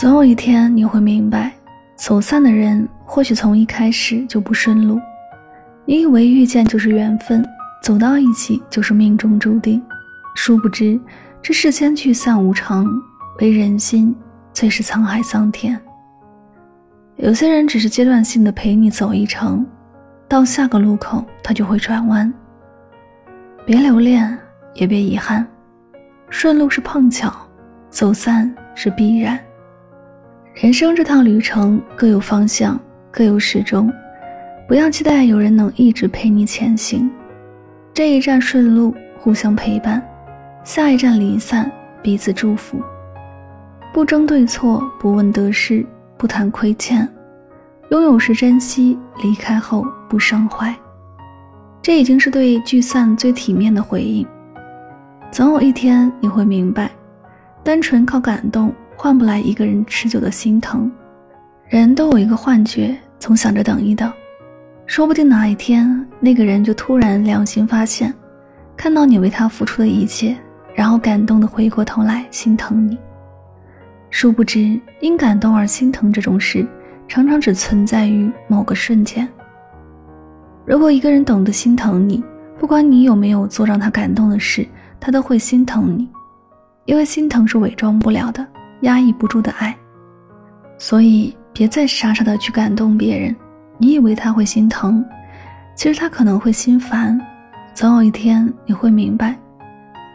总有一天你会明白，走散的人或许从一开始就不顺路。你以为遇见就是缘分，走到一起就是命中注定，殊不知这世间聚散无常，唯人心最是沧海桑田。有些人只是阶段性的陪你走一程，到下个路口他就会转弯。别留恋，也别遗憾，顺路是碰巧，走散是必然。人生这趟旅程各有方向，各有始终，不要期待有人能一直陪你前行。这一站顺路，互相陪伴；下一站离散，彼此祝福。不争对错，不问得失，不谈亏欠。拥有时珍惜，离开后不伤怀。这已经是对聚散最体面的回应。总有一天你会明白，单纯靠感动。换不来一个人持久的心疼，人都有一个幻觉，总想着等一等，说不定哪一天那个人就突然良心发现，看到你为他付出的一切，然后感动的回过头来心疼你。殊不知，因感动而心疼这种事，常常只存在于某个瞬间。如果一个人懂得心疼你，不管你有没有做让他感动的事，他都会心疼你，因为心疼是伪装不了的。压抑不住的爱，所以别再傻傻的去感动别人。你以为他会心疼，其实他可能会心烦。总有一天你会明白，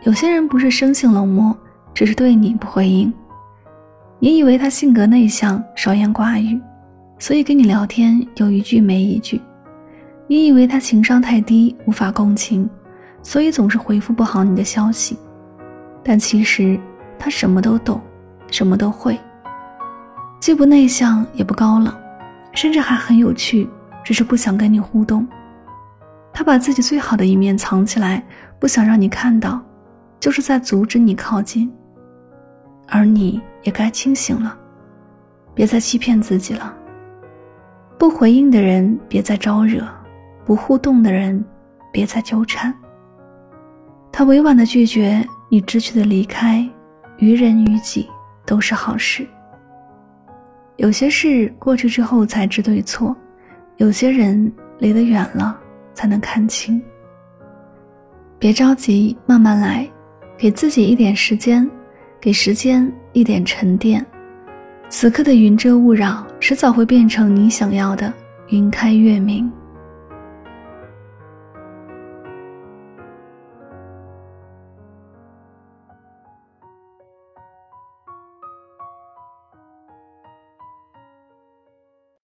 有些人不是生性冷漠，只是对你不回应。你以为他性格内向，少言寡语，所以跟你聊天有一句没一句。你以为他情商太低，无法共情，所以总是回复不好你的消息。但其实他什么都懂。什么都会，既不内向也不高冷，甚至还很有趣，只是不想跟你互动。他把自己最好的一面藏起来，不想让你看到，就是在阻止你靠近。而你也该清醒了，别再欺骗自己了。不回应的人别再招惹，不互动的人别再纠缠。他委婉的拒绝，你知趣的离开，于人于己。都是好事。有些事过去之后才知对错，有些人离得远了才能看清。别着急，慢慢来，给自己一点时间，给时间一点沉淀。此刻的云遮雾绕，迟早会变成你想要的云开月明。